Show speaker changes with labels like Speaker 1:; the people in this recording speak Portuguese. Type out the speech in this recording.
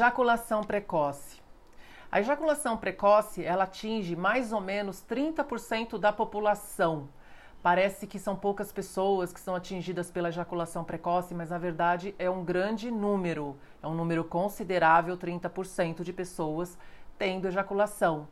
Speaker 1: Ejaculação precoce. A ejaculação precoce, ela atinge mais ou menos 30% da população. Parece que são poucas pessoas que são atingidas pela ejaculação precoce, mas na verdade é um grande número, é um número considerável, 30% de pessoas tendo ejaculação.